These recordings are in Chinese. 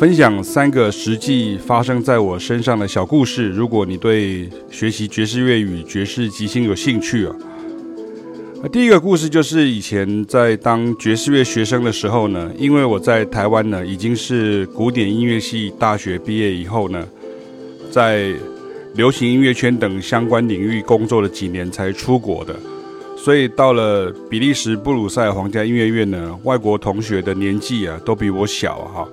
分享三个实际发生在我身上的小故事。如果你对学习爵士乐与爵士即兴有兴趣啊，第一个故事就是以前在当爵士乐学生的时候呢，因为我在台湾呢已经是古典音乐系大学毕业以后呢，在流行音乐圈等相关领域工作了几年才出国的，所以到了比利时布鲁塞尔皇家音乐院呢，外国同学的年纪啊都比我小哈。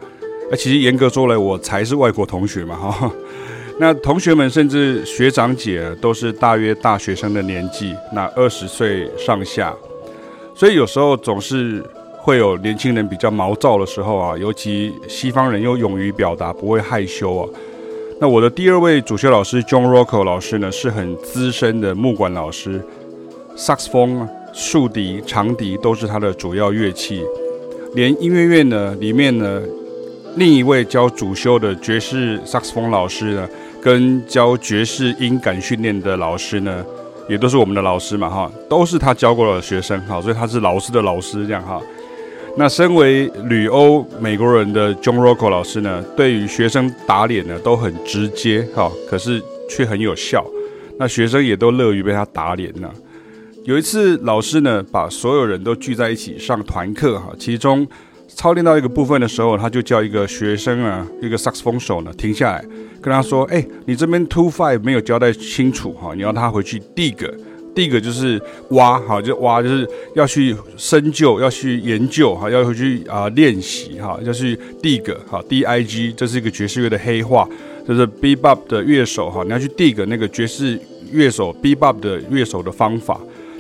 那其实严格说来，我才是外国同学嘛哈。那同学们甚至学长姐都是大约大学生的年纪，那二十岁上下。所以有时候总是会有年轻人比较毛躁的时候啊，尤其西方人又勇于表达，不会害羞啊。那我的第二位主修老师 John Rocco 老师呢，是很资深的木管老师，萨克斯风、竖笛、长笛都是他的主要乐器，连音乐院呢里面呢。另一位教主修的爵士萨克斯风老师呢，跟教爵士音感训练的老师呢，也都是我们的老师嘛哈，都是他教过的学生哈，所以他是老师的老师这样哈。那身为旅欧美国人的 John Rocco 老师呢，对于学生打脸呢都很直接哈，可是却很有效。那学生也都乐于被他打脸呢。有一次，老师呢把所有人都聚在一起上团课哈，其中。操练到一个部分的时候，他就叫一个学生啊，一个萨克斯风手呢停下来，跟他说：“哎，你这边 two five 没有交代清楚哈，你要他回去 dig，dig 就是挖哈，就挖就是要去深究，要去研究哈，要回去啊练习哈，要去 dig 哈，D I G 这是一个爵士乐的黑话，就是 B Bop 的乐手哈，你要去 dig 那个爵士乐手 B Bop 的乐手的方法。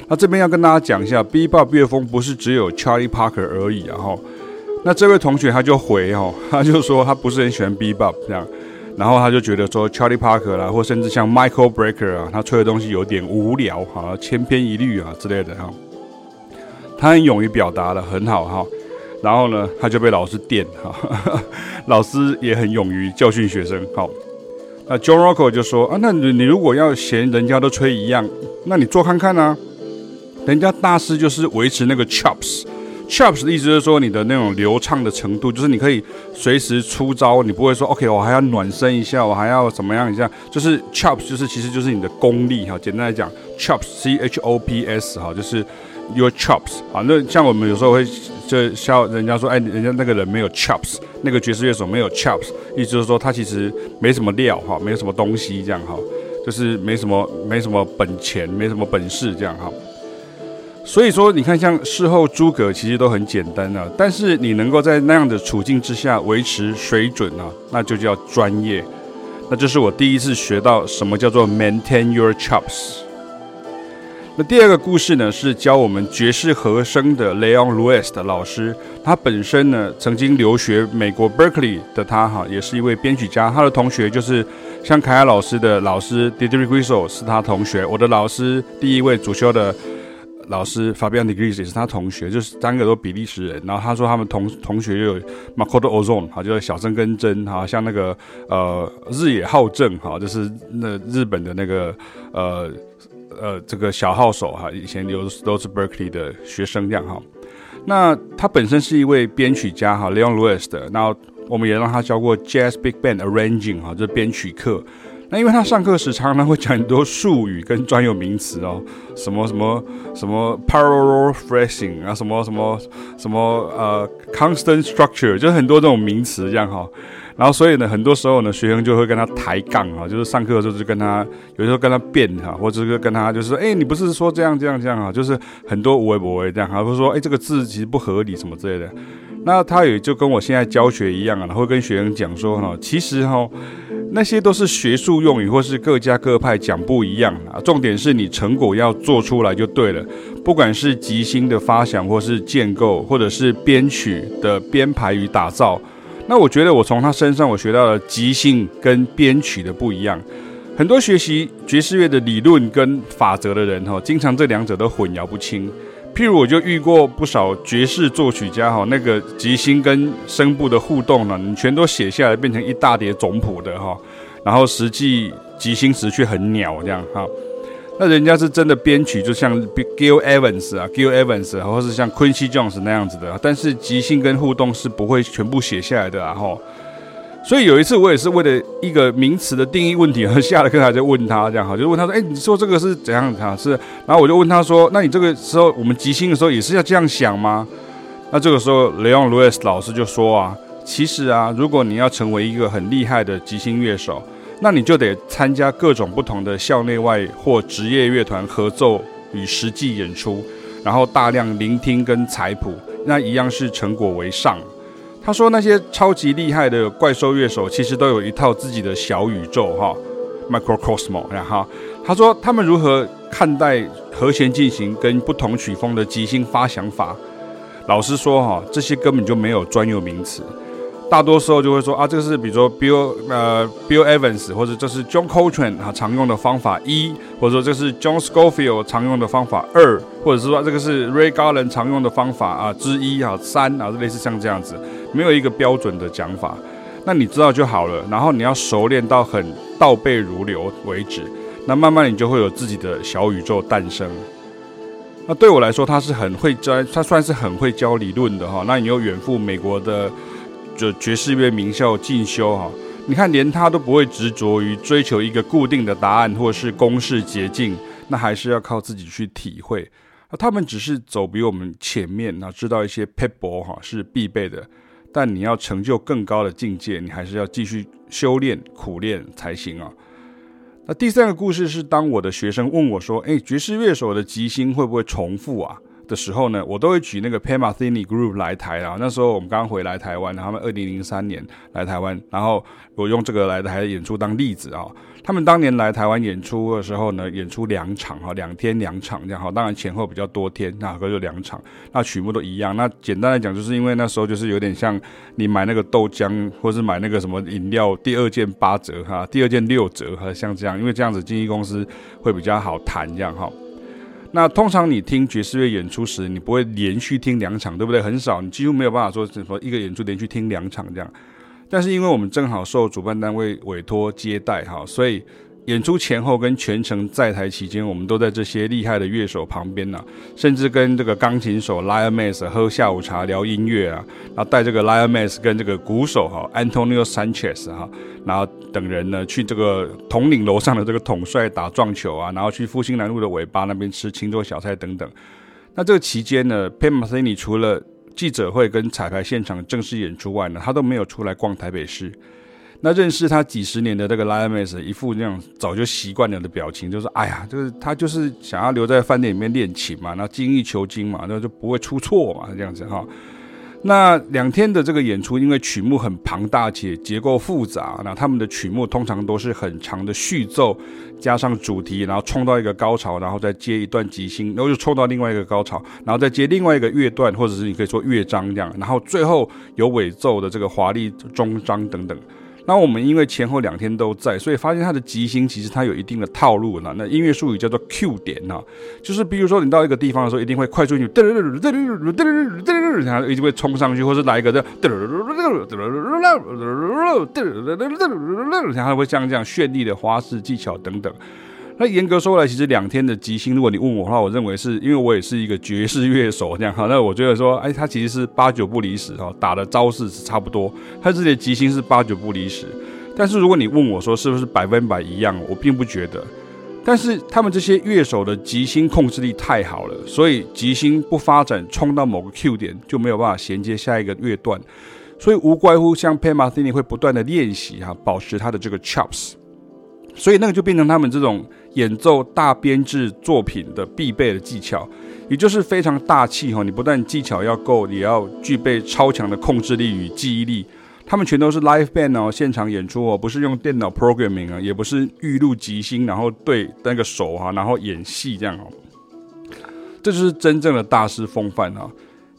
那这边要跟大家讲一下，B Bop 乐风不是只有 Charlie Parker 而已，然后。那这位同学他就回哦，他就说他不是很喜欢 bebop 这样，然后他就觉得说 Charlie Parker 啦，或甚至像 Michael Brecker 啊，他吹的东西有点无聊哈，千篇一律啊之类的哈。他很勇于表达了，很好哈。然后呢，他就被老师电哈，老师也很勇于教训学生。好，那 John Rocco 就说啊，那你你如果要嫌人家都吹一样，那你做看看啊。人家大师就是维持那个 chops。Chops 的意思就是说你的那种流畅的程度，就是你可以随时出招，你不会说 OK，我还要暖身一下，我还要怎么样一下，就是 chops 就是其实就是你的功力哈。简单来讲，chops C H O P S 哈，就是 your chops 啊。那像我们有时候会就笑人家说，哎，人家那个人没有 chops，那个爵士乐手没有 chops，意思就是说他其实没什么料哈，没有什么东西这样哈，就是没什么没什么本钱，没什么本事这样哈。所以说，你看，像事后诸葛其实都很简单啊，但是你能够在那样的处境之下维持水准啊，那就叫专业。那这是我第一次学到什么叫做 maintain your chops。那第二个故事呢，是教我们爵士和声的 Leon Lewis 的老师，他本身呢曾经留学美国 Berkeley 的他哈，也是一位编曲家。他的同学就是像凯亚老师的老师 Didrik Wiesel 是他同学，我的老师第一位主修的。老师 Fabian de Gris 也是他同学，就是三个都比利时人。然后他说他们同同学又有 Macoto Ozone 哈，就是小曾根真哈，像那个呃日野浩正哈，就是那日本的那个呃呃这个小号手哈，以前有都是 Berkeley 的学生这样哈。那他本身是一位编曲家哈，Leon Lewis 的。然后我们也让他教过 Jazz Big Band Arranging 哈，就是编曲课。那因为他上课时常常会讲很多术语跟专有名词哦，什么什么什么 parallel phrasing 啊，什么什么什么呃 constant structure，就是很多这种名词这样哈。然后所以呢，很多时候呢，学生就会跟他抬杠啊，就是上课的时候就跟他有时候跟他辩哈，或者是跟他就是说，哎，你不是说这样这样这样啊，就是很多无为不为这样，还会说，哎，这个字其实不合理什么之类的。那他也就跟我现在教学一样啊，会跟学生讲说哈，其实哈。那些都是学术用语，或是各家各派讲不一样啊。重点是你成果要做出来就对了。不管是即兴的发想，或是建构，或者是编曲的编排与打造，那我觉得我从他身上我学到了即兴跟编曲的不一样。很多学习爵士乐的理论跟法则的人哈，经常这两者都混淆不清。譬如我就遇过不少爵士作曲家哈，那个即兴跟声部的互动呢，你全都写下来变成一大叠总谱的哈，然后实际即兴时却很鸟这样哈。那人家是真的编曲，就像 Gil Evans 啊，Gil Evans，或是像 Quincy Jones 那样子的，但是即兴跟互动是不会全部写下来的啊哈。所以有一次我也是为了一个名词的定义问题而下了课还在问他这样哈，就问他说，哎，你说这个是怎样哈？是，然后我就问他说，那你这个时候我们即兴的时候也是要这样想吗？那这个时候雷昂·路易斯老师就说啊，其实啊，如果你要成为一个很厉害的即兴乐手，那你就得参加各种不同的校内外或职业乐团合奏与实际演出，然后大量聆听跟采谱，那一样是成果为上。他说那些超级厉害的怪兽乐手，其实都有一套自己的小宇宙哈，microcosm。然后他说他们如何看待和弦进行跟不同曲风的即兴发想法。老实说哈，这些根本就没有专有名词，大多时候就会说啊，这个是比如说 Bill 呃 Bill Evans 或者这是 John Coltrane 啊常用的方法一，或者说这是 John Scofield 常用的方法二，或者是说这个是 Ray Garland 常用的方法啊之一啊三啊类似像这样子，没有一个标准的讲法，那你知道就好了。然后你要熟练到很倒背如流为止，那慢慢你就会有自己的小宇宙诞生。那对我来说，他是很会教，他算是很会教理论的哈。那你又远赴美国的就爵士乐名校进修哈，你看连他都不会执着于追求一个固定的答案或是公式捷径，那还是要靠自己去体会。那他们只是走比我们前面，那知道一些撇步哈是必备的，但你要成就更高的境界，你还是要继续修炼苦练才行啊。那第三个故事是，当我的学生问我说：“诶，爵士乐手的吉星会不会重复啊？”的时候呢，我都会举那个 Pat Metheny Group 来台啊。那时候我们刚回来台湾，他们二零零三年来台湾，然后我用这个来台演出当例子啊。他们当年来台湾演出的时候呢，演出两场哈，两天两场这样哈，当然前后比较多天，那个就两场，那曲目都一样。那简单来讲，就是因为那时候就是有点像你买那个豆浆，或是买那个什么饮料，第二件八折哈，第二件六折哈，像这样，因为这样子经纪公司会比较好谈这样哈。那通常你听爵士乐演出时，你不会连续听两场，对不对？很少，你几乎没有办法说什么一个演出连续听两场这样。但是因为我们正好受主办单位委托接待哈，所以演出前后跟全程在台期间，我们都在这些厉害的乐手旁边呢，甚至跟这个钢琴手 Lionel Mace 喝下午茶聊音乐啊，然后带这个 Lionel Mace 跟这个鼓手哈 Antonio Sanchez 哈，然后等人呢去这个统领楼上的这个统帅打撞球啊，然后去复兴南路的尾巴那边吃清粥小菜等等。那这个期间呢，Pat Metheny 除了记者会跟彩排现场正式演出外呢，他都没有出来逛台北市。那认识他几十年的这个 Lionel Mace 一副那样早就习惯了的表情，就是哎呀，就是他就是想要留在饭店里面练琴嘛，那精益求精嘛，那就不会出错嘛，这样子哈。那两天的这个演出，因为曲目很庞大且结构复杂，那他们的曲目通常都是很长的序奏，加上主题，然后冲到一个高潮，然后再接一段即兴，然后又冲到另外一个高潮，然后再接另外一个乐段，或者是你可以说乐章这样，然后最后有尾奏的这个华丽终章等等。那我们因为前后两天都在，所以发现它的吉星其实它有一定的套路呢。那音乐术语叫做 Q 点呐，就是比如说你到一个地方的时候，一定会快速地，然后一定会冲上去，或是来一个噔噔噔会像这样绚丽的花式技巧等等。那严格说来，其实两天的即兴，如果你问我的话，我认为是因为我也是一个爵士乐手这样哈。那我觉得说，哎，他其实是八九不离十哈，打的招式是差不多，他自己的即兴是八九不离十。但是如果你问我说是不是百分百一样，我并不觉得。但是他们这些乐手的即兴控制力太好了，所以即兴不发展冲到某个 Q 点，就没有办法衔接下一个乐段。所以无怪乎像 Pat Metheny 会不断的练习哈，保持他的这个 chops。所以那个就变成他们这种演奏大编制作品的必备的技巧，也就是非常大气哈。你不但技巧要够，也要具备超强的控制力与记忆力。他们全都是 live band 哦，现场演出哦，不是用电脑 programming 啊，也不是预录即兴，然后对那个手哈，然后演戏这样哦。这就是真正的大师风范啊，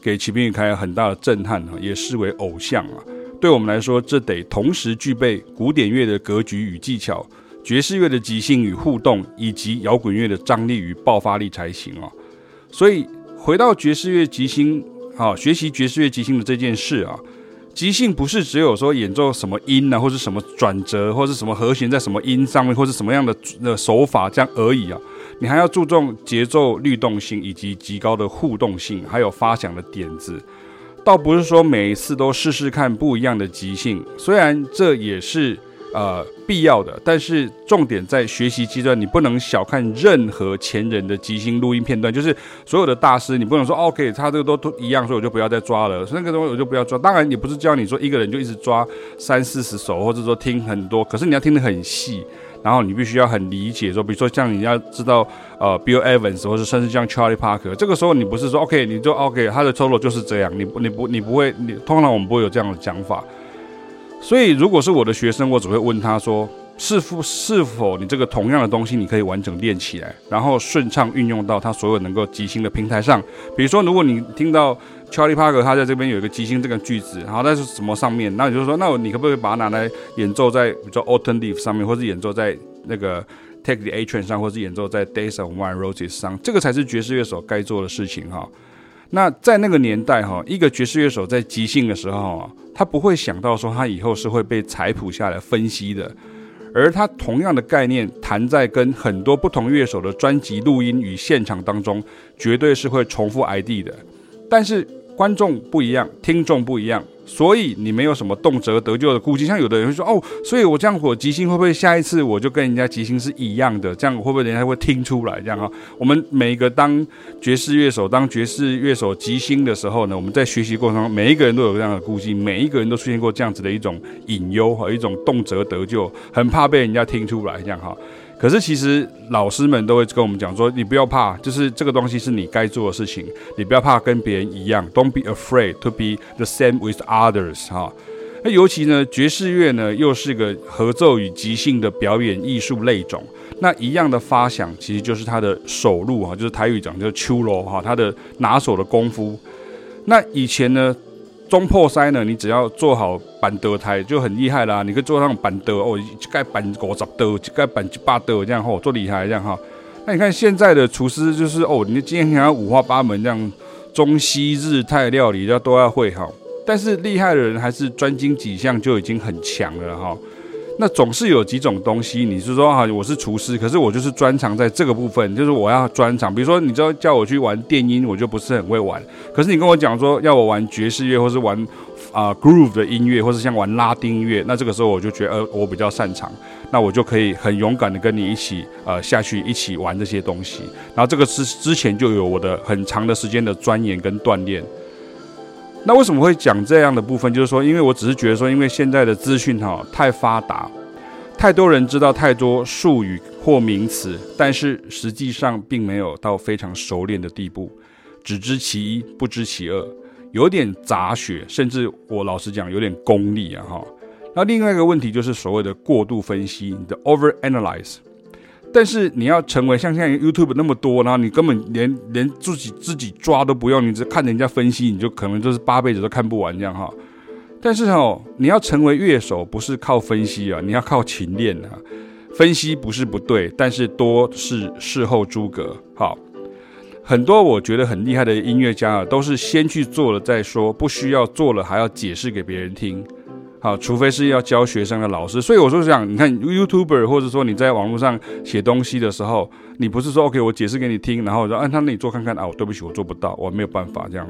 给齐平宇开很大的震撼啊，也视为偶像啊。对我们来说，这得同时具备古典乐的格局与技巧。爵士乐的即兴与互动，以及摇滚乐的张力与爆发力才行哦！所以回到爵士乐即兴啊，学习爵士乐即兴的这件事啊，即兴不是只有说演奏什么音啊，或是什么转折，或是什么和弦在什么音上面，或是什么样的的手法这样而已啊！你还要注重节奏律动性，以及极高的互动性，还有发响的点子。倒不是说每一次都试试看不一样的即兴，虽然这也是。呃，必要的，但是重点在学习阶段，你不能小看任何前人的即兴录音片段。就是所有的大师，你不能说 OK，他这个都都一样，所以我就不要再抓了。所以那个东西我就不要抓。当然，也不是教你说一个人就一直抓三四十首，或者说听很多。可是你要听得很细，然后你必须要很理解。说，比如说像你要知道呃，Bill Evans，或者甚至像 Charlie Parker，这个时候你不是说 OK，你就 OK，他的 solo 就是这样。你不，你不，你不会，你通常我们不会有这样的讲法。所以，如果是我的学生，我只会问他说：“是否是否你这个同样的东西，你可以完整练起来，然后顺畅运用到他所有能够即兴的平台上？比如说，如果你听到 Charlie Parker 他在这边有一个即兴这个句子，然后在什么上面，那你就说，那你可不可以把它拿来演奏在比如说 Autumn Leaf 上面，或是演奏在那个 Take the A Train 上，或是演奏在 Days of Wine Roses 上？这个才是爵士乐手该做的事情哈。那在那个年代哈，一个爵士乐手在即兴的时候。他不会想到说他以后是会被采谱下来分析的，而他同样的概念弹在跟很多不同乐手的专辑录音与现场当中，绝对是会重复 ID 的，但是观众不一样，听众不一样。所以你没有什么动辄得咎的顾忌，像有的人会说哦，所以我这样火即兴会不会下一次我就跟人家即兴是一样的？这样会不会人家会听出来？这样哈，我们每一个当爵士乐手、当爵士乐手即兴的时候呢，我们在学习过程中，每一个人都有这样的顾忌，每一个人都出现过这样子的一种隐忧和一种动辄得咎，很怕被人家听出来，这样哈。可是其实老师们都会跟我们讲说，你不要怕，就是这个东西是你该做的事情，你不要怕跟别人一样，Don't be afraid to be the same with others 哈。那尤其呢，爵士乐呢又是个合奏与即兴的表演艺术类种，那一样的发想其实就是他的手路哈，就是台语讲叫手路哈，他的拿手的功夫。那以前呢？中破塞呢？你只要做好板德台就很厉害啦。你可以做上板德哦，一盖板五十德，盖板一百德这样吼，做厉害这样哈。那你看现在的厨师就是哦，你今天想要五花八门这样，中西日泰料理要都要会哈。但是厉害的人还是专精几项就已经很强了哈。那总是有几种东西，你是说哈，我是厨师，可是我就是专长在这个部分，就是我要专长。比如说，你知道叫我去玩电音，我就不是很会玩。可是你跟我讲说要我玩爵士乐，或是玩啊、groove 的音乐，或是像玩拉丁音乐，那这个时候我就觉得呃我比较擅长，那我就可以很勇敢的跟你一起呃下去一起玩这些东西。然后这个是之前就有我的很长的时间的钻研跟锻炼。那为什么会讲这样的部分？就是说，因为我只是觉得说，因为现在的资讯哈太发达，太多人知道太多术语或名词，但是实际上并没有到非常熟练的地步，只知其一不知其二，有点杂学，甚至我老实讲有点功利啊哈。那另外一个问题就是所谓的过度分析，你的 over analyze。但是你要成为像现在 YouTube 那么多，然后你根本连连自己自己抓都不用，你只看人家分析，你就可能就是八辈子都看不完这样哈。但是哦，你要成为乐手，不是靠分析啊，你要靠勤练啊。分析不是不对，但是多是事后诸葛。好，很多我觉得很厉害的音乐家啊，都是先去做了再说，不需要做了还要解释给别人听。好，除非是要教学生的老师，所以我说想，你看 YouTuber 或者说你在网络上写东西的时候，你不是说 OK，我解释给你听，然后说按他那里做看看啊，我对不起，我做不到，我没有办法这样。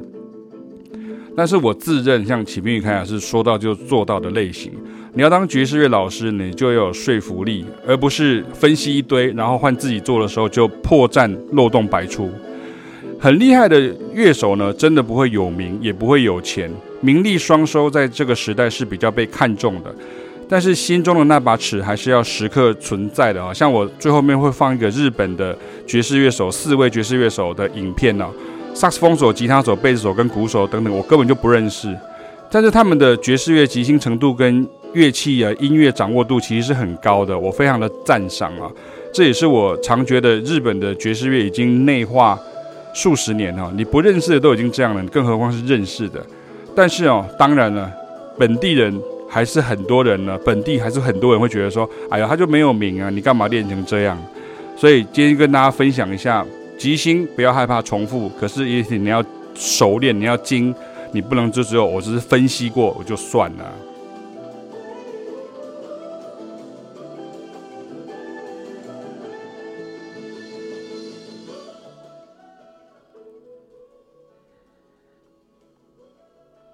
但是我自认像启明与凯雅是说到就做到的类型。你要当爵士乐老师，你就要有说服力，而不是分析一堆，然后换自己做的时候就破绽漏洞百出。很厉害的乐手呢，真的不会有名，也不会有钱。名利双收在这个时代是比较被看重的，但是心中的那把尺还是要时刻存在的啊！像我最后面会放一个日本的爵士乐手，四位爵士乐手的影片呢，萨克斯风手、吉他手、贝斯手跟鼓手等等，我根本就不认识，但是他们的爵士乐即兴程度跟乐器啊音乐掌握度其实是很高的，我非常的赞赏啊！这也是我常觉得日本的爵士乐已经内化数十年了，你不认识的都已经这样了，更何况是认识的。但是哦，当然了，本地人还是很多人呢。本地还是很多人会觉得说：“哎呀，他就没有名啊，你干嘛练成这样？”所以今天跟大家分享一下，即兴不要害怕重复，可是也许你要熟练，你要精，你不能就只有我只是分析过我就算了。